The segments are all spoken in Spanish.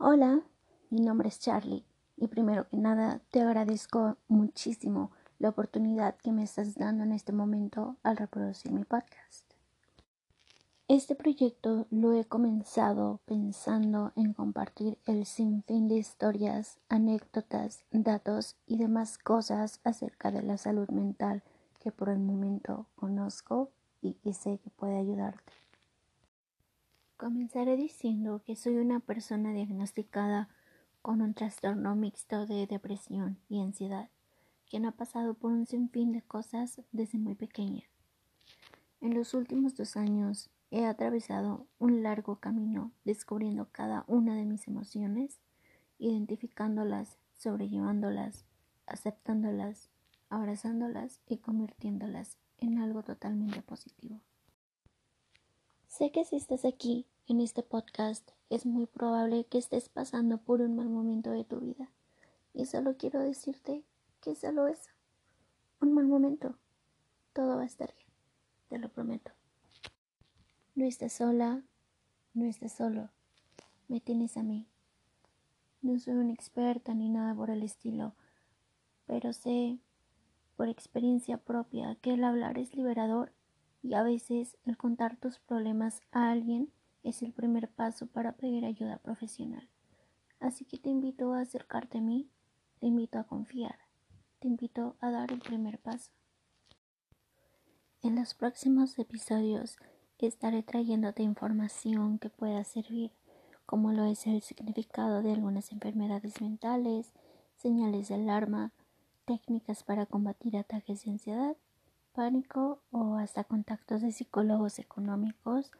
Hola, mi nombre es Charlie y primero que nada te agradezco muchísimo la oportunidad que me estás dando en este momento al reproducir mi podcast. Este proyecto lo he comenzado pensando en compartir el sinfín de historias, anécdotas, datos y demás cosas acerca de la salud mental que por el momento conozco y que sé que puede ayudarte. Comenzaré diciendo que soy una persona diagnosticada con un trastorno mixto de depresión y ansiedad, quien ha pasado por un sinfín de cosas desde muy pequeña. En los últimos dos años he atravesado un largo camino descubriendo cada una de mis emociones, identificándolas, sobrellevándolas, aceptándolas, abrazándolas y convirtiéndolas en algo totalmente positivo. Sé que si estás aquí en este podcast es muy probable que estés pasando por un mal momento de tu vida. Y solo quiero decirte que solo es un mal momento. Todo va a estar bien, te lo prometo. No estás sola, no estás solo. Me tienes a mí. No soy una experta ni nada por el estilo, pero sé por experiencia propia que el hablar es liberador y a veces el contar tus problemas a alguien es el primer paso para pedir ayuda profesional. Así que te invito a acercarte a mí, te invito a confiar, te invito a dar el primer paso. En los próximos episodios estaré trayéndote información que pueda servir, como lo es el significado de algunas enfermedades mentales, señales de alarma, técnicas para combatir ataques de ansiedad pánico o hasta contactos de psicólogos económicos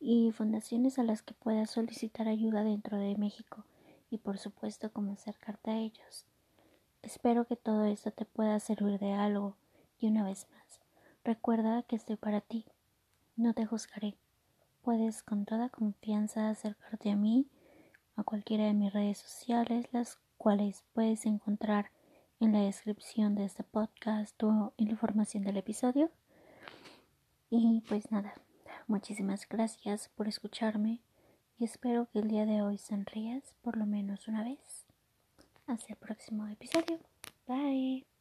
y fundaciones a las que puedas solicitar ayuda dentro de México y por supuesto cómo acercarte a ellos. Espero que todo esto te pueda servir de algo y una vez más, recuerda que estoy para ti. No te juzgaré. Puedes con toda confianza acercarte a mí, a cualquiera de mis redes sociales, las cuales puedes encontrar en la descripción de este podcast o información del episodio. Y pues nada, muchísimas gracias por escucharme y espero que el día de hoy sonrías por lo menos una vez. Hasta el próximo episodio. Bye.